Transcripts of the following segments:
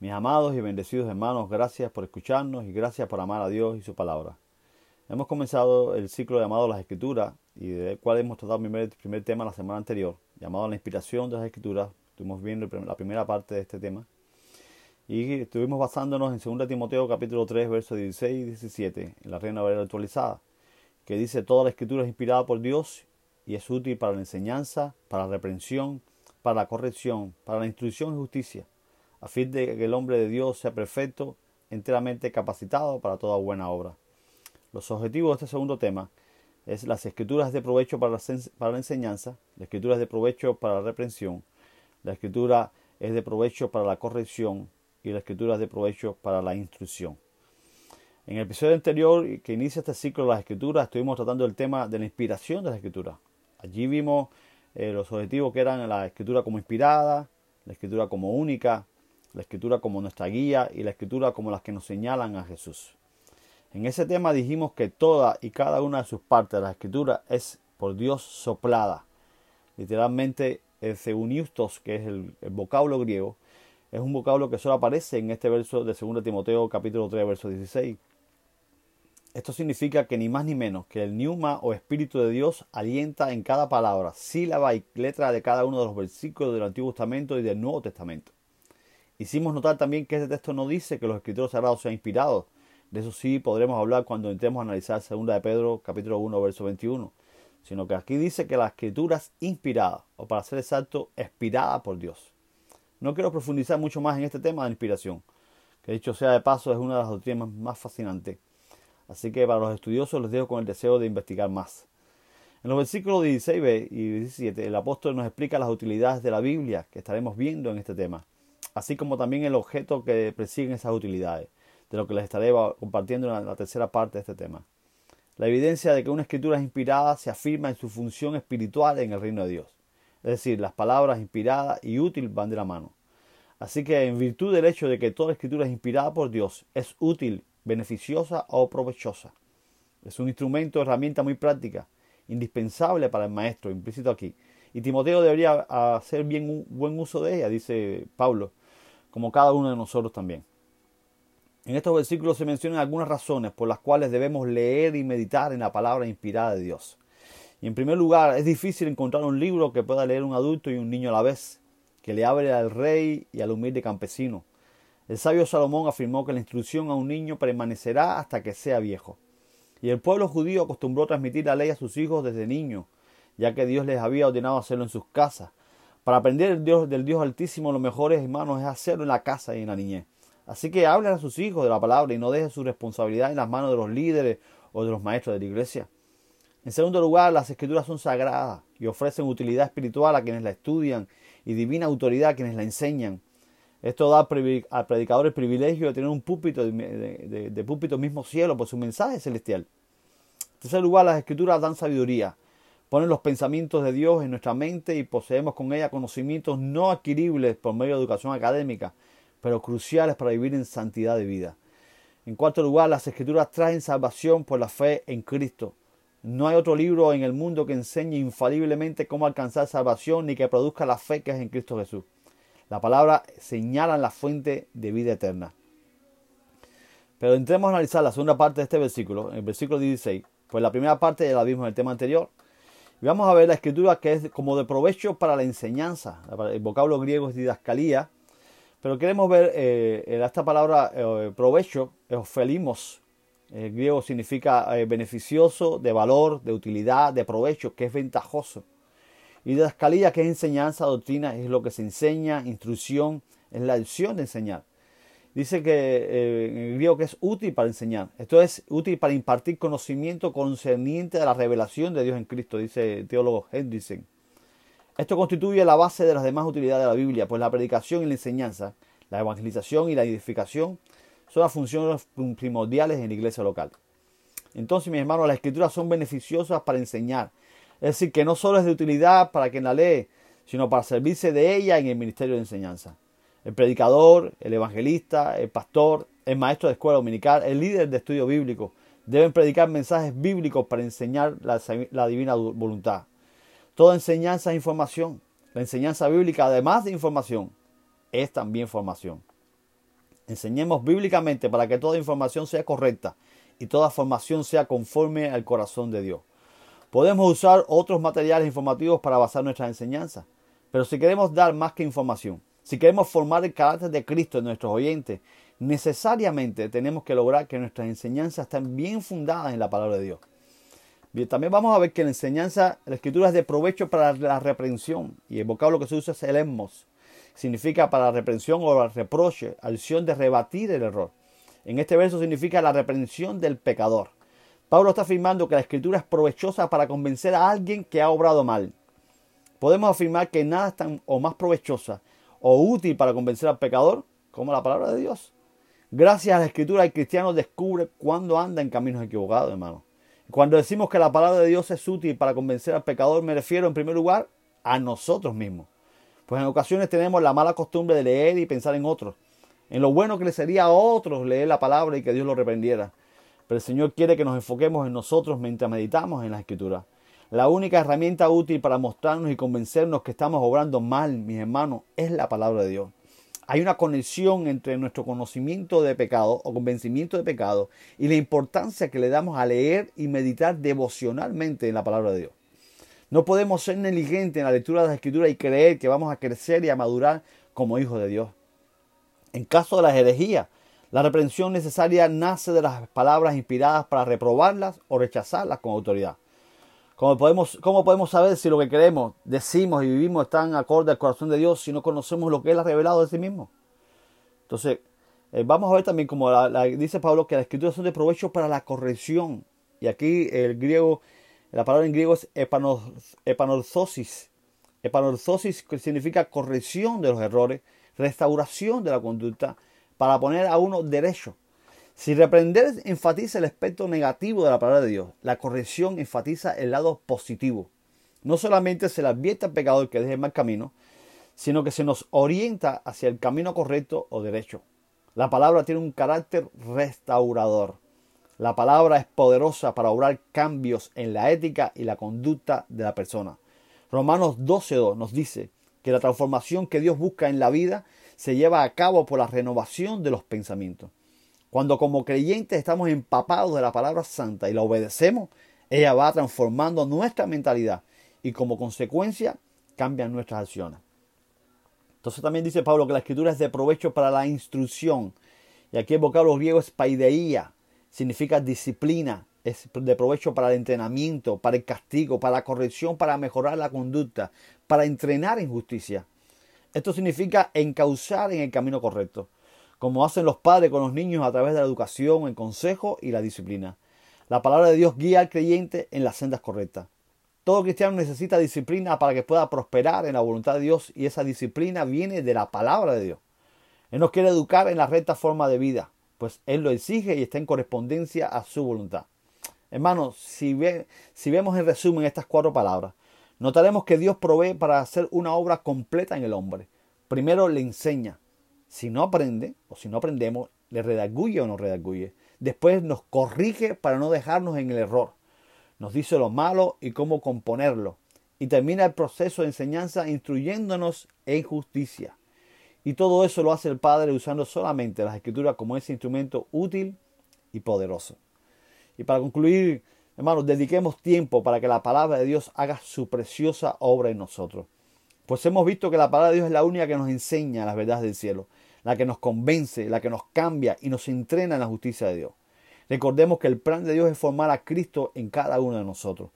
Mis amados y bendecidos hermanos, gracias por escucharnos y gracias por amar a Dios y su palabra. Hemos comenzado el ciclo llamado Las Escrituras y del cual hemos tratado el primer, tema la semana anterior, llamado La inspiración de las Escrituras. Estuvimos viendo la primera parte de este tema y estuvimos basándonos en 2 Timoteo capítulo 3 versos 16 y 17 en la Reina Valera actualizada, que dice toda la Escritura es inspirada por Dios y es útil para la enseñanza, para la reprensión, para la corrección, para la instrucción y justicia a fin de que el hombre de Dios sea perfecto, enteramente capacitado para toda buena obra. Los objetivos de este segundo tema es las escrituras de provecho para la, para la enseñanza, la escritura es de provecho para la reprensión, la escritura es de provecho para la corrección y la escritura es de provecho para la instrucción. En el episodio anterior que inicia este ciclo de las escrituras estuvimos tratando el tema de la inspiración de la escritura. Allí vimos eh, los objetivos que eran la escritura como inspirada, la escritura como única, la escritura como nuestra guía y la escritura como las que nos señalan a Jesús. En ese tema dijimos que toda y cada una de sus partes de la escritura es por Dios soplada. Literalmente, el zeuniustos, que es el, vocablo griego, es un vocablo que solo aparece en este verso de 2 Timoteo capítulo 3, verso 16. Esto significa que ni más ni menos que el Niuma o Espíritu de Dios alienta en cada palabra, sílaba y letra de cada uno de los versículos del Antiguo Testamento y del Nuevo Testamento. Hicimos notar también que este texto no dice que los escritores sagrados sean inspirados. De eso sí podremos hablar cuando entremos a analizar 2 de Pedro capítulo 1 verso 21. Sino que aquí dice que la escritura es inspirada, o para ser exacto, expirada por Dios. No quiero profundizar mucho más en este tema de inspiración, que dicho sea de paso es una de las doctrinas más fascinantes. Así que para los estudiosos les dejo con el deseo de investigar más. En los versículos 16 y 17 el apóstol nos explica las utilidades de la Biblia que estaremos viendo en este tema así como también el objeto que persiguen esas utilidades, de lo que les estaré compartiendo en la tercera parte de este tema. La evidencia de que una escritura es inspirada se afirma en su función espiritual en el reino de Dios. Es decir, las palabras inspiradas y útil van de la mano. Así que en virtud del hecho de que toda escritura es inspirada por Dios, es útil, beneficiosa o provechosa. Es un instrumento, herramienta muy práctica, indispensable para el maestro, implícito aquí. Y Timoteo debería hacer bien un buen uso de ella, dice Pablo, como cada uno de nosotros también. En estos versículos se mencionan algunas razones por las cuales debemos leer y meditar en la palabra inspirada de Dios. Y en primer lugar, es difícil encontrar un libro que pueda leer un adulto y un niño a la vez, que le hable al rey y al humilde campesino. El sabio Salomón afirmó que la instrucción a un niño permanecerá hasta que sea viejo. Y el pueblo judío acostumbró transmitir la ley a sus hijos desde niños, ya que Dios les había ordenado hacerlo en sus casas, para aprender el Dios, del Dios Altísimo, lo mejor, hermanos, es hacerlo en la casa y en la niñez. Así que hablen a sus hijos de la palabra y no dejen su responsabilidad en las manos de los líderes o de los maestros de la iglesia. En segundo lugar, las escrituras son sagradas y ofrecen utilidad espiritual a quienes la estudian y divina autoridad a quienes la enseñan. Esto da al predicador el privilegio de tener un púlpito de, de púlpito mismo cielo por su mensaje celestial. En tercer lugar, las escrituras dan sabiduría ponen los pensamientos de Dios en nuestra mente y poseemos con ella conocimientos no adquiribles por medio de educación académica, pero cruciales para vivir en santidad de vida. En cuarto lugar, las escrituras traen salvación por la fe en Cristo. No hay otro libro en el mundo que enseñe infaliblemente cómo alcanzar salvación ni que produzca la fe que es en Cristo Jesús. La palabra señala la fuente de vida eterna. Pero entremos a analizar la segunda parte de este versículo, el versículo 16, pues la primera parte ya la vimos en el tema anterior, vamos a ver la escritura que es como de provecho para la enseñanza. El vocablo griego es didascalía. Pero queremos ver eh, esta palabra eh, provecho, ofelimos. El griego significa eh, beneficioso, de valor, de utilidad, de provecho, que es ventajoso. Y didascalía, que es enseñanza, doctrina, es lo que se enseña, instrucción, es la acción de enseñar dice que eh, en griego que es útil para enseñar. Esto es útil para impartir conocimiento concerniente a la revelación de Dios en Cristo, dice el teólogo Hendrickson. Esto constituye la base de las demás utilidades de la Biblia, pues la predicación y la enseñanza, la evangelización y la edificación son las funciones primordiales en la iglesia local. Entonces, mis hermanos, las escrituras son beneficiosas para enseñar. Es decir, que no solo es de utilidad para quien la lee, sino para servirse de ella en el ministerio de enseñanza el predicador, el evangelista, el pastor, el maestro de escuela dominical, el líder de estudio bíblico, deben predicar mensajes bíblicos para enseñar la, divina voluntad. Toda enseñanza es información. La enseñanza bíblica, además de información, es también formación. Enseñemos bíblicamente para que toda información sea correcta y toda formación sea conforme al corazón de Dios. Podemos usar otros materiales informativos para basar nuestras enseñanzas, pero si queremos dar más que información, si queremos formar el carácter de Cristo en nuestros oyentes, necesariamente tenemos que lograr que nuestras enseñanzas estén bien fundadas en la palabra de Dios. Bien, también vamos a ver que la enseñanza, la escritura es de provecho para la reprensión y el vocablo que se usa es el emos. Significa para la reprensión o el reproche, alusión de rebatir el error. En este verso significa la reprensión del pecador. Pablo está afirmando que la escritura es provechosa para convencer a alguien que ha obrado mal. Podemos afirmar que nada es tan o más provechosa o útil para convencer al pecador como la palabra de Dios. Gracias a la escritura el cristiano descubre cuándo anda en caminos equivocados, hermano. Cuando decimos que la palabra de Dios es útil para convencer al pecador, me refiero en primer lugar a nosotros mismos. Pues en ocasiones tenemos la mala costumbre de leer y pensar en otros, en lo bueno que le sería a otros leer la palabra y que Dios lo reprendiera. Pero el Señor quiere que nos enfoquemos en nosotros mientras meditamos en la Escritura. La única herramienta útil para mostrarnos y convencernos que estamos obrando mal, mis hermanos, es la palabra de Dios hay una conexión entre nuestro conocimiento de pecado o convencimiento de pecado y la importancia que le damos a leer y meditar devocionalmente en la palabra de Dios. No podemos ser negligentes en la lectura de la escritura y creer que vamos a crecer y a madurar como hijos de Dios. En caso de las herejías, la reprensión necesaria nace de las palabras inspiradas para reprobarlas o rechazarlas con autoridad. ¿Cómo podemos, ¿Cómo podemos saber si lo que queremos, decimos y vivimos están acorde al corazón de Dios si no conocemos lo que Él ha revelado de sí mismo? Entonces, eh, vamos a ver también, como dice Pablo, que las escrituras son de provecho para la corrección. Y aquí el griego, la palabra en griego es epanorzosis. Epanorzosis significa corrección de los errores, restauración de la conducta, para poner a uno derecho. Si reprender enfatiza el aspecto negativo de la palabra de Dios, la corrección enfatiza el lado positivo. No solamente se le advierte al pecador que deje el mal camino, sino que se nos orienta hacia el camino correcto o derecho. La palabra tiene un carácter restaurador. La palabra es poderosa para obrar cambios en la ética y la conducta de la persona. Romanos 12.2 nos dice que la transformación que Dios busca en la vida se lleva a cabo por la renovación de los pensamientos. Cuando como creyentes estamos empapados de la palabra santa y la obedecemos, ella va transformando nuestra mentalidad y como consecuencia cambian nuestras acciones. Entonces también dice Pablo que la escritura es de provecho para la instrucción. Y aquí el vocablo griego es paideía, significa disciplina, es de provecho para el entrenamiento, para el castigo, para la corrección, para mejorar la conducta, para entrenar en justicia. Esto significa encauzar en el camino correcto como hacen los padres con los niños a través de la educación, el consejo y la disciplina. La palabra de Dios guía al creyente en las sendas correctas. Todo cristiano necesita disciplina para que pueda prosperar en la voluntad de Dios y esa disciplina viene de la palabra de Dios. Él nos quiere educar en la recta forma de vida, pues Él lo exige y está en correspondencia a su voluntad. Hermanos, si, si vemos en resumen estas cuatro palabras, notaremos que Dios provee para hacer una obra completa en el hombre. Primero le enseña, si no aprende o si no aprendemos, le redarguye o no redarguye. Después nos corrige para no dejarnos en el error. Nos dice lo malo y cómo componerlo. Y termina el proceso de enseñanza instruyéndonos en justicia. Y todo eso lo hace el Padre usando solamente las escrituras como ese instrumento útil y poderoso. Y para concluir, hermanos, dediquemos tiempo para que la palabra de Dios haga su preciosa obra en nosotros. Pues hemos visto que la palabra de Dios es la única que nos enseña las verdades del cielo la que nos convence, la que nos cambia y nos entrena en la justicia de Dios. Recordemos que el plan de Dios es formar a Cristo en cada uno de nosotros.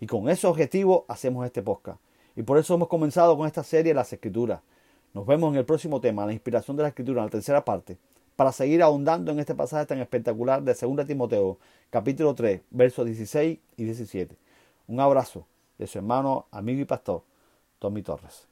Y con ese objetivo hacemos este podcast. Y por eso hemos comenzado con esta serie Las Escrituras. Nos vemos en el próximo tema, la inspiración de la Escritura, en la tercera parte, para seguir ahondando en este pasaje tan espectacular de 2 Timoteo, capítulo 3, versos 16 y 17. Un abrazo de su hermano, amigo y pastor, Tommy Torres.